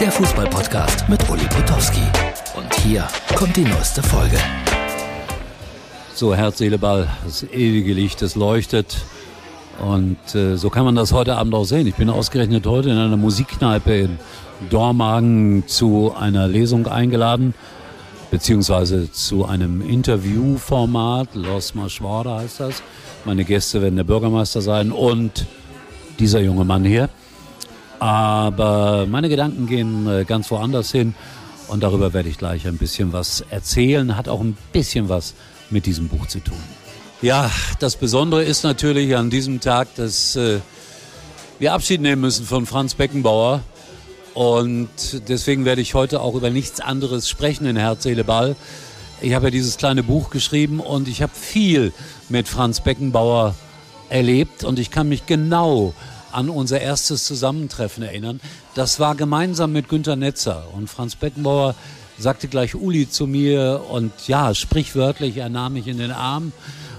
der Fußballpodcast mit Uli Potowski. Und hier kommt die neueste Folge. So, Herz, Seele, Ball, das ewige Licht, das leuchtet. Und äh, so kann man das heute Abend auch sehen. Ich bin ausgerechnet heute in einer Musikkneipe in Dormagen zu einer Lesung eingeladen, beziehungsweise zu einem Interviewformat. Los Maschwara heißt das. Meine Gäste werden der Bürgermeister sein und dieser junge Mann hier. Aber meine Gedanken gehen äh, ganz woanders hin und darüber werde ich gleich ein bisschen was erzählen. Hat auch ein bisschen was mit diesem Buch zu tun. Ja, das Besondere ist natürlich an diesem Tag, dass äh, wir Abschied nehmen müssen von Franz Beckenbauer. Und deswegen werde ich heute auch über nichts anderes sprechen in Herz, Seele, Ball. Ich habe ja dieses kleine Buch geschrieben und ich habe viel mit Franz Beckenbauer erlebt und ich kann mich genau an unser erstes Zusammentreffen erinnern. Das war gemeinsam mit Günter Netzer und Franz Beckenbauer sagte gleich Uli zu mir und ja, sprichwörtlich, er nahm mich in den Arm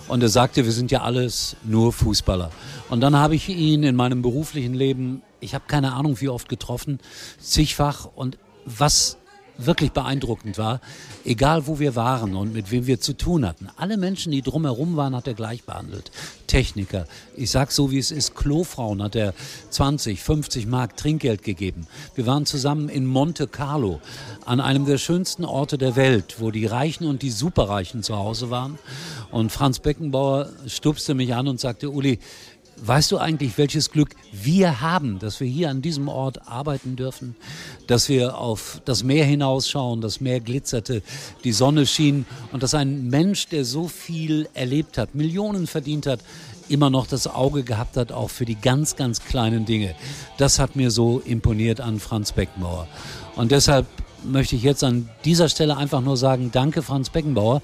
und er sagte, wir sind ja alles nur Fußballer. Und dann habe ich ihn in meinem beruflichen Leben, ich habe keine Ahnung wie oft getroffen, zigfach und was wirklich beeindruckend war, egal wo wir waren und mit wem wir zu tun hatten. Alle Menschen, die drumherum waren, hat er gleich behandelt. Techniker, ich sag so wie es ist, Klofrauen hat er 20, 50 Mark Trinkgeld gegeben. Wir waren zusammen in Monte Carlo, an einem der schönsten Orte der Welt, wo die Reichen und die Superreichen zu Hause waren. Und Franz Beckenbauer stupste mich an und sagte, Uli, Weißt du eigentlich, welches Glück wir haben, dass wir hier an diesem Ort arbeiten dürfen, dass wir auf das Meer hinausschauen, das Meer glitzerte, die Sonne schien und dass ein Mensch, der so viel erlebt hat, Millionen verdient hat, immer noch das Auge gehabt hat, auch für die ganz, ganz kleinen Dinge. Das hat mir so imponiert an Franz Beckenbauer. Und deshalb möchte ich jetzt an dieser Stelle einfach nur sagen, danke Franz Beckenbauer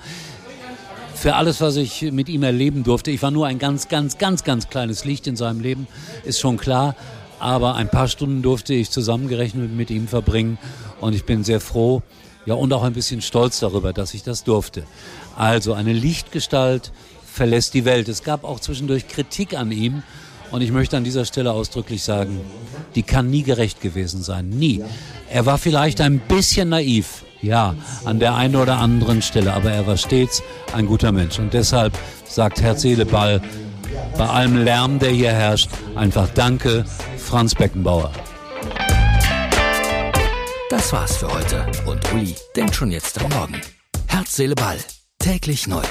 für alles, was ich mit ihm erleben durfte. Ich war nur ein ganz, ganz, ganz, ganz kleines Licht in seinem Leben, ist schon klar. Aber ein paar Stunden durfte ich zusammengerechnet mit ihm verbringen und ich bin sehr froh, ja und auch ein bisschen stolz darüber, dass ich das durfte. Also eine Lichtgestalt verlässt die Welt. Es gab auch zwischendurch Kritik an ihm und ich möchte an dieser Stelle ausdrücklich sagen, die kann nie gerecht gewesen sein. Nie. Er war vielleicht ein bisschen naiv, ja, an der einen oder anderen Stelle, aber er war stets ein guter Mensch. Und deshalb sagt Herr Seele, Ball, bei allem Lärm, der hier herrscht, einfach Danke, Franz Beckenbauer. Das war's für heute. Und Uli denkt schon jetzt am Morgen. Herz, Seele, Ball. Täglich neu.